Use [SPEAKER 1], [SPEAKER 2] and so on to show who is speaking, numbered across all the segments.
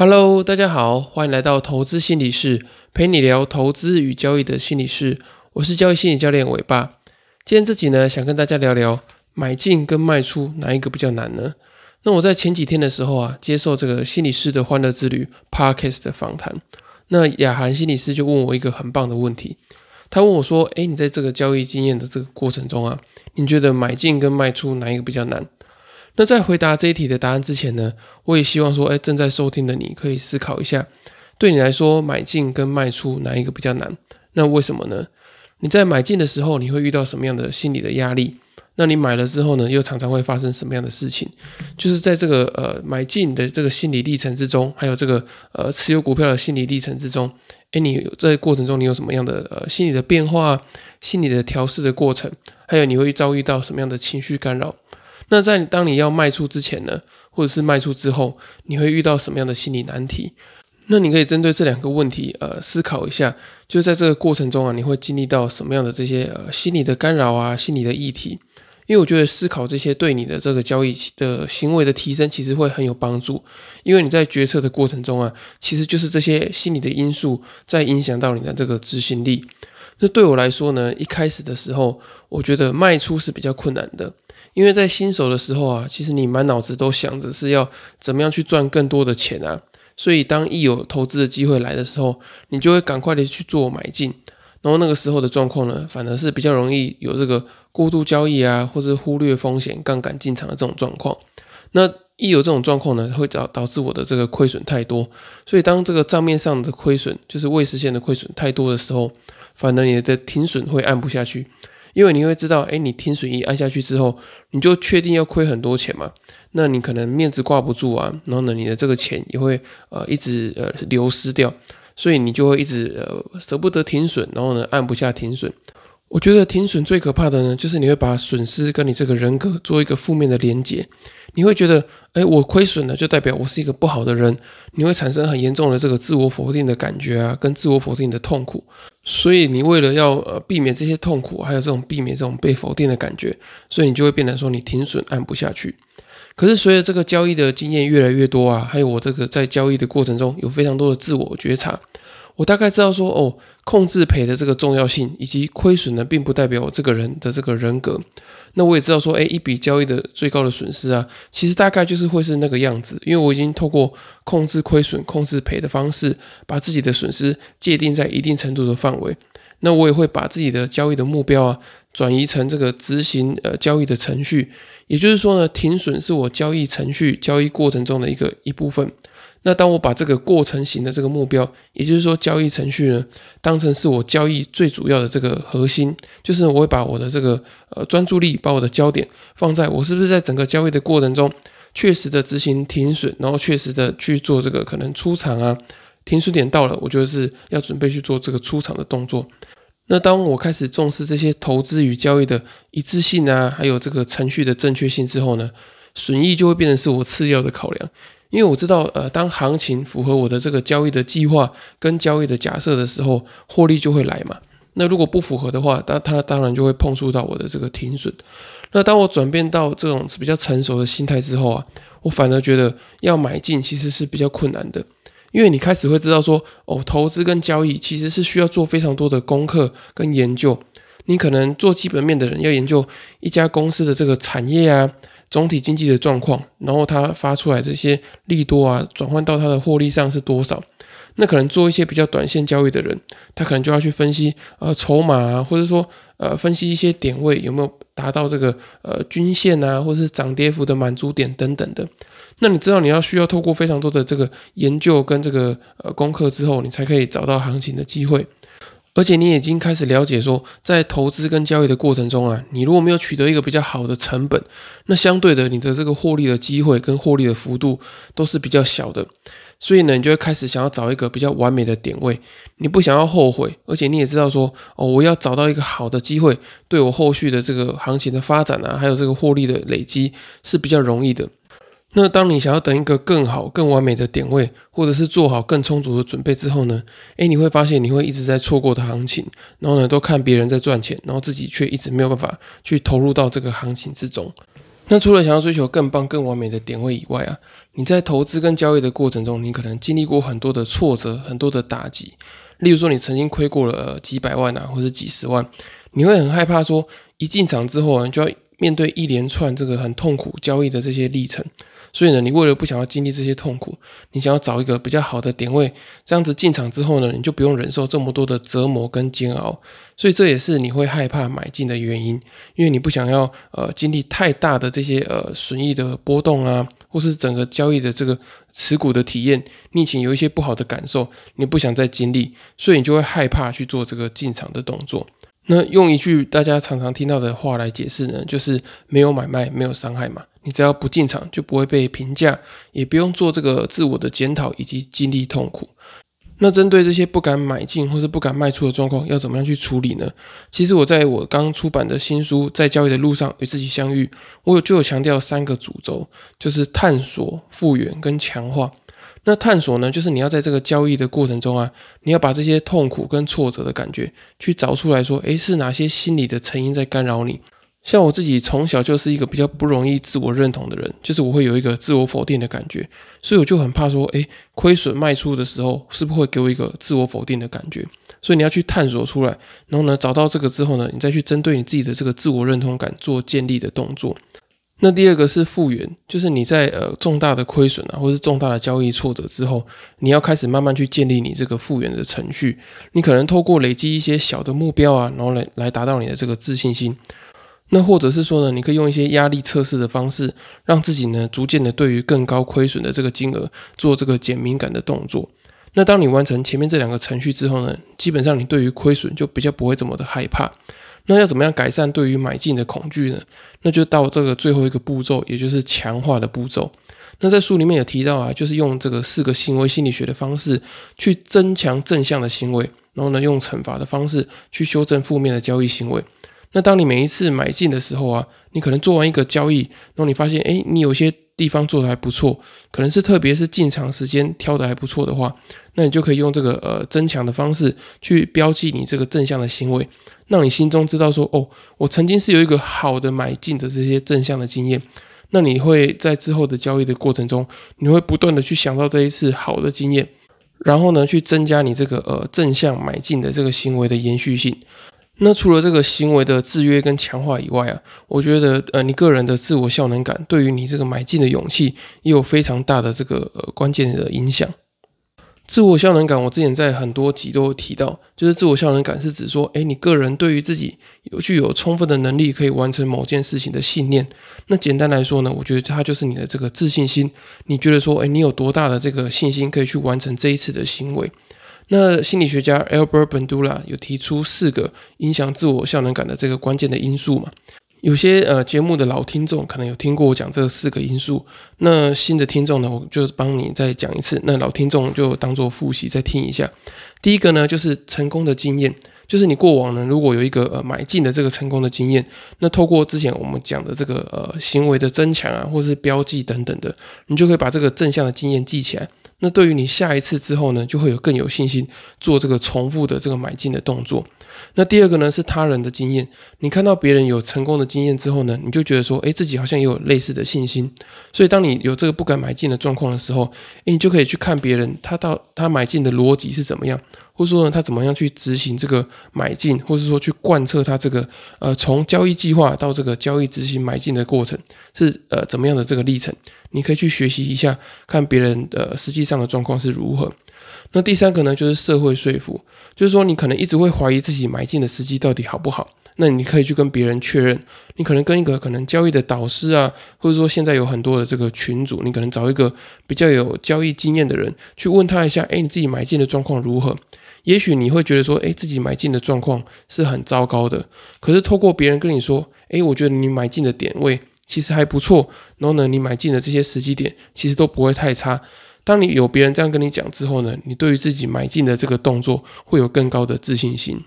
[SPEAKER 1] Hello，大家好，欢迎来到投资心理室，陪你聊投资与交易的心理室。我是交易心理教练伟爸。今天这集呢，想跟大家聊聊买进跟卖出哪一个比较难呢？那我在前几天的时候啊，接受这个心理师的欢乐之旅 Podcast 的访谈，那雅涵心理师就问我一个很棒的问题，他问我说：“诶，你在这个交易经验的这个过程中啊，你觉得买进跟卖出哪一个比较难？”那在回答这一题的答案之前呢，我也希望说，哎，正在收听的你可以思考一下，对你来说，买进跟卖出哪一个比较难？那为什么呢？你在买进的时候，你会遇到什么样的心理的压力？那你买了之后呢，又常常会发生什么样的事情？就是在这个呃买进的这个心理历程之中，还有这个呃持有股票的心理历程之中，哎，你在过程中你有什么样的呃心理的变化、心理的调试的过程？还有你会遭遇到什么样的情绪干扰？那在当你要卖出之前呢，或者是卖出之后，你会遇到什么样的心理难题？那你可以针对这两个问题，呃，思考一下，就在这个过程中啊，你会经历到什么样的这些呃心理的干扰啊，心理的议题？因为我觉得思考这些对你的这个交易的行为的提升，其实会很有帮助。因为你在决策的过程中啊，其实就是这些心理的因素在影响到你的这个执行力。那对我来说呢，一开始的时候，我觉得卖出是比较困难的。因为在新手的时候啊，其实你满脑子都想着是要怎么样去赚更多的钱啊，所以当一有投资的机会来的时候，你就会赶快的去做买进，然后那个时候的状况呢，反而是比较容易有这个过度交易啊，或者忽略风险、杠杆进场的这种状况。那一有这种状况呢，会导导致我的这个亏损太多，所以当这个账面上的亏损就是未实现的亏损太多的时候，反而你的停损会按不下去。因为你会知道，哎，你停损一按下去之后，你就确定要亏很多钱嘛？那你可能面子挂不住啊，然后呢，你的这个钱也会呃一直呃流失掉，所以你就会一直呃舍不得停损，然后呢按不下停损。我觉得停损最可怕的呢，就是你会把损失跟你这个人格做一个负面的连结，你会觉得，哎，我亏损了就代表我是一个不好的人，你会产生很严重的这个自我否定的感觉啊，跟自我否定的痛苦。所以你为了要呃避免这些痛苦，还有这种避免这种被否定的感觉，所以你就会变得说你停损按不下去。可是随着这个交易的经验越来越多啊，还有我这个在交易的过程中有非常多的自我觉察。我大概知道说，哦，控制赔的这个重要性，以及亏损呢，并不代表我这个人的这个人格。那我也知道说，哎，一笔交易的最高的损失啊，其实大概就是会是那个样子，因为我已经透过控制亏损、控制赔的方式，把自己的损失界定在一定程度的范围。那我也会把自己的交易的目标啊，转移成这个执行呃交易的程序。也就是说呢，停损是我交易程序、交易过程中的一个一部分。那当我把这个过程型的这个目标，也就是说交易程序呢，当成是我交易最主要的这个核心，就是我会把我的这个呃专注力，把我的焦点放在我是不是在整个交易的过程中，确实的执行停损，然后确实的去做这个可能出场啊，停损点到了，我觉得是要准备去做这个出场的动作。那当我开始重视这些投资与交易的一致性啊，还有这个程序的正确性之后呢，损益就会变成是我次要的考量。因为我知道，呃，当行情符合我的这个交易的计划跟交易的假设的时候，获利就会来嘛。那如果不符合的话，那它当然就会碰触到我的这个停损。那当我转变到这种比较成熟的心态之后啊，我反而觉得要买进其实是比较困难的，因为你开始会知道说，哦，投资跟交易其实是需要做非常多的功课跟研究。你可能做基本面的人要研究一家公司的这个产业啊。总体经济的状况，然后它发出来这些利多啊，转换到它的获利上是多少？那可能做一些比较短线交易的人，他可能就要去分析呃筹码啊，或者说呃分析一些点位有没有达到这个呃均线啊，或者是涨跌幅的满足点等等的。那你知道你要需要透过非常多的这个研究跟这个呃功课之后，你才可以找到行情的机会。而且你已经开始了解说，在投资跟交易的过程中啊，你如果没有取得一个比较好的成本，那相对的你的这个获利的机会跟获利的幅度都是比较小的。所以呢，你就会开始想要找一个比较完美的点位，你不想要后悔，而且你也知道说，哦，我要找到一个好的机会，对我后续的这个行情的发展啊，还有这个获利的累积是比较容易的。那当你想要等一个更好、更完美的点位，或者是做好更充足的准备之后呢？诶，你会发现你会一直在错过的行情，然后呢，都看别人在赚钱，然后自己却一直没有办法去投入到这个行情之中。那除了想要追求更棒、更完美的点位以外啊，你在投资跟交易的过程中，你可能经历过很多的挫折、很多的打击。例如说，你曾经亏过了几百万啊，或者几十万，你会很害怕说，一进场之后，你就要面对一连串这个很痛苦交易的这些历程。所以呢，你为了不想要经历这些痛苦，你想要找一个比较好的点位，这样子进场之后呢，你就不用忍受这么多的折磨跟煎熬。所以这也是你会害怕买进的原因，因为你不想要呃经历太大的这些呃损益的波动啊，或是整个交易的这个持股的体验，你以前有一些不好的感受，你不想再经历，所以你就会害怕去做这个进场的动作。那用一句大家常常听到的话来解释呢，就是没有买卖，没有伤害嘛。你只要不进场，就不会被评价，也不用做这个自我的检讨以及经历痛苦。那针对这些不敢买进或是不敢卖出的状况，要怎么样去处理呢？其实我在我刚出版的新书《在交易的路上与自己相遇》，我有就有强调三个主轴，就是探索、复原跟强化。那探索呢，就是你要在这个交易的过程中啊，你要把这些痛苦跟挫折的感觉去找出来说，诶，是哪些心理的成因在干扰你？像我自己从小就是一个比较不容易自我认同的人，就是我会有一个自我否定的感觉，所以我就很怕说，诶，亏损卖出的时候是不是会给我一个自我否定的感觉？所以你要去探索出来，然后呢，找到这个之后呢，你再去针对你自己的这个自我认同感做建立的动作。那第二个是复原，就是你在呃重大的亏损啊，或是重大的交易挫折之后，你要开始慢慢去建立你这个复原的程序。你可能透过累积一些小的目标啊，然后来来达到你的这个自信心。那或者是说呢，你可以用一些压力测试的方式，让自己呢逐渐的对于更高亏损的这个金额做这个减敏感的动作。那当你完成前面这两个程序之后呢，基本上你对于亏损就比较不会这么的害怕。那要怎么样改善对于买进的恐惧呢？那就到这个最后一个步骤，也就是强化的步骤。那在书里面有提到啊，就是用这个四个行为心理学的方式去增强正向的行为，然后呢用惩罚的方式去修正负面的交易行为。那当你每一次买进的时候啊，你可能做完一个交易，然后你发现，哎，你有些地方做的还不错，可能是特别是进场时间挑的还不错的话，那你就可以用这个呃增强的方式去标记你这个正向的行为，让你心中知道说，哦，我曾经是有一个好的买进的这些正向的经验，那你会在之后的交易的过程中，你会不断的去想到这一次好的经验，然后呢，去增加你这个呃正向买进的这个行为的延续性。那除了这个行为的制约跟强化以外啊，我觉得呃，你个人的自我效能感对于你这个买进的勇气也有非常大的这个呃关键的影响。自我效能感，我之前在很多集都有提到，就是自我效能感是指说，哎，你个人对于自己有具有充分的能力可以完成某件事情的信念。那简单来说呢，我觉得它就是你的这个自信心。你觉得说，哎，你有多大的这个信心可以去完成这一次的行为？那心理学家 Albert Bandura 有提出四个影响自我效能感的这个关键的因素嘛？有些呃节目的老听众可能有听过我讲这四个因素，那新的听众呢，我就帮你再讲一次。那老听众就当做复习再听一下。第一个呢，就是成功的经验，就是你过往呢如果有一个呃买进的这个成功的经验，那透过之前我们讲的这个呃行为的增强啊，或是标记等等的，你就可以把这个正向的经验记起来。那对于你下一次之后呢，就会有更有信心做这个重复的这个买进的动作。那第二个呢是他人的经验，你看到别人有成功的经验之后呢，你就觉得说，哎，自己好像也有类似的信心。所以当你有这个不敢买进的状况的时候，哎，你就可以去看别人他到他买进的逻辑是怎么样。或者说呢，他怎么样去执行这个买进，或者说去贯彻他这个呃从交易计划到这个交易执行买进的过程是呃怎么样的这个历程？你可以去学习一下，看别人的实际上的状况是如何。那第三个呢，就是社会说服，就是说你可能一直会怀疑自己买进的时机到底好不好，那你可以去跟别人确认，你可能跟一个可能交易的导师啊，或者说现在有很多的这个群主，你可能找一个比较有交易经验的人去问他一下，哎，你自己买进的状况如何？也许你会觉得说，哎，自己买进的状况是很糟糕的。可是透过别人跟你说，哎，我觉得你买进的点位其实还不错，然后呢，你买进的这些时机点其实都不会太差。当你有别人这样跟你讲之后呢，你对于自己买进的这个动作会有更高的自信心。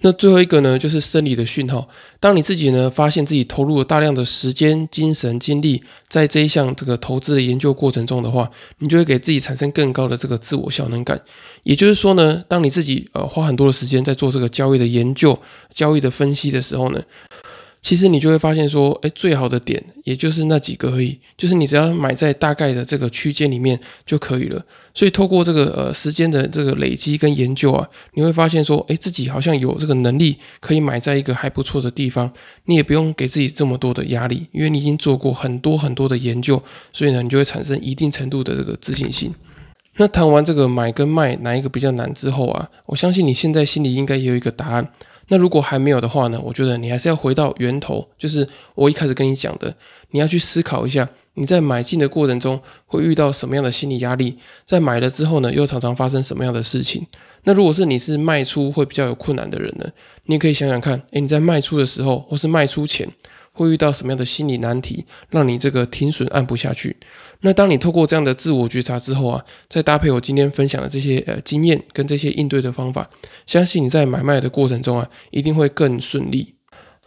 [SPEAKER 1] 那最后一个呢，就是生理的讯号。当你自己呢发现自己投入了大量的时间、精神、精力在这一项这个投资的研究过程中的话，你就会给自己产生更高的这个自我效能感。也就是说呢，当你自己呃花很多的时间在做这个交易的研究、交易的分析的时候呢，其实你就会发现说，哎，最好的点也就是那几个而已，就是你只要买在大概的这个区间里面就可以了。所以透过这个呃时间的这个累积跟研究啊，你会发现说，哎，自己好像有这个能力可以买在一个还不错的地方，你也不用给自己这么多的压力，因为你已经做过很多很多的研究，所以呢，你就会产生一定程度的这个自信心。那谈完这个买跟卖哪一个比较难之后啊，我相信你现在心里应该也有一个答案。那如果还没有的话呢？我觉得你还是要回到源头，就是我一开始跟你讲的，你要去思考一下，你在买进的过程中会遇到什么样的心理压力，在买了之后呢，又常常发生什么样的事情？那如果是你是卖出会比较有困难的人呢，你也可以想想看，诶，你在卖出的时候或是卖出前。会遇到什么样的心理难题，让你这个停损按不下去？那当你透过这样的自我觉察之后啊，再搭配我今天分享的这些呃经验跟这些应对的方法，相信你在买卖的过程中啊，一定会更顺利。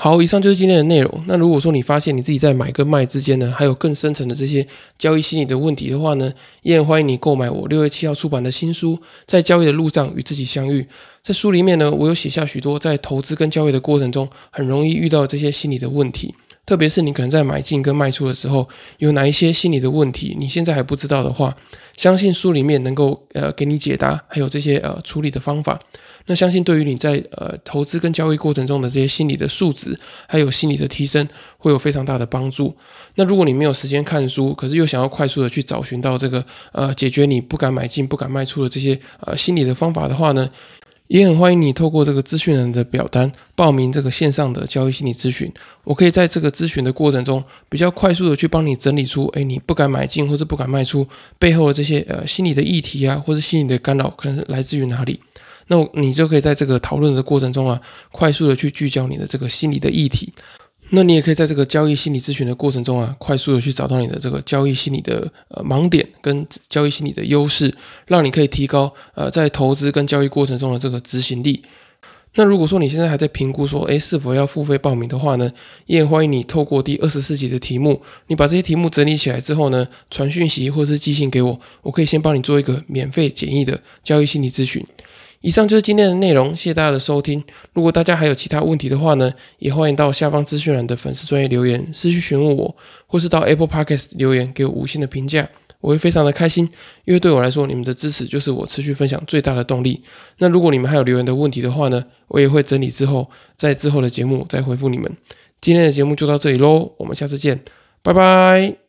[SPEAKER 1] 好，以上就是今天的内容。那如果说你发现你自己在买跟卖之间呢，还有更深层的这些交易心理的问题的话呢，也很欢迎你购买我六月七号出版的新书《在交易的路上与自己相遇》。在书里面呢，我有写下许多在投资跟交易的过程中很容易遇到这些心理的问题。特别是你可能在买进跟卖出的时候，有哪一些心理的问题，你现在还不知道的话，相信书里面能够呃给你解答，还有这些呃处理的方法。那相信对于你在呃投资跟交易过程中的这些心理的素质，还有心理的提升，会有非常大的帮助。那如果你没有时间看书，可是又想要快速的去找寻到这个呃解决你不敢买进、不敢卖出的这些呃心理的方法的话呢？也很欢迎你透过这个咨询人的表单报名这个线上的交易心理咨询。我可以在这个咨询的过程中，比较快速的去帮你整理出，哎，你不敢买进或者不敢卖出背后的这些呃心理的议题啊，或者心理的干扰可能是来自于哪里？那你就可以在这个讨论的过程中啊，快速的去聚焦你的这个心理的议题。那你也可以在这个交易心理咨询的过程中啊，快速的去找到你的这个交易心理的呃盲点跟交易心理的优势，让你可以提高呃在投资跟交易过程中的这个执行力。那如果说你现在还在评估说，诶是否要付费报名的话呢，也欢迎你透过第二十四集的题目，你把这些题目整理起来之后呢，传讯息或是寄信给我，我可以先帮你做一个免费简易的交易心理咨询。以上就是今天的内容，谢谢大家的收听。如果大家还有其他问题的话呢，也欢迎到下方资讯栏的粉丝专业留言私信询问我，或是到 Apple Podcast 留言给我五星的评价，我会非常的开心，因为对我来说，你们的支持就是我持续分享最大的动力。那如果你们还有留言的问题的话呢，我也会整理之后，在之后的节目再回复你们。今天的节目就到这里喽，我们下次见，拜拜。